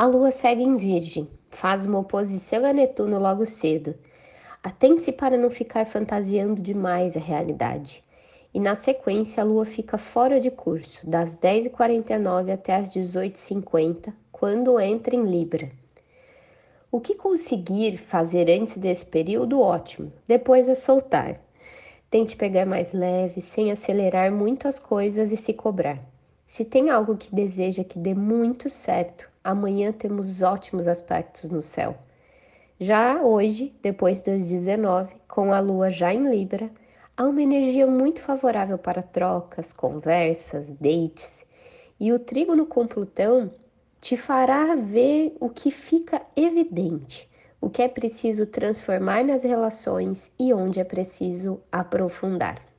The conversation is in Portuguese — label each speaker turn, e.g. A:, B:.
A: A lua segue em Virgem, faz uma oposição a Netuno logo cedo. Atente-se para não ficar fantasiando demais a realidade. E na sequência, a lua fica fora de curso, das 10h49 até as 18h50, quando entra em Libra. O que conseguir fazer antes desse período, ótimo, depois é soltar. Tente pegar mais leve, sem acelerar muito as coisas e se cobrar. Se tem algo que deseja que dê muito certo, amanhã temos ótimos aspectos no céu. Já hoje, depois das 19, com a lua já em Libra, há uma energia muito favorável para trocas, conversas, dates. E o trígono com Plutão te fará ver o que fica evidente, o que é preciso transformar nas relações e onde é preciso aprofundar.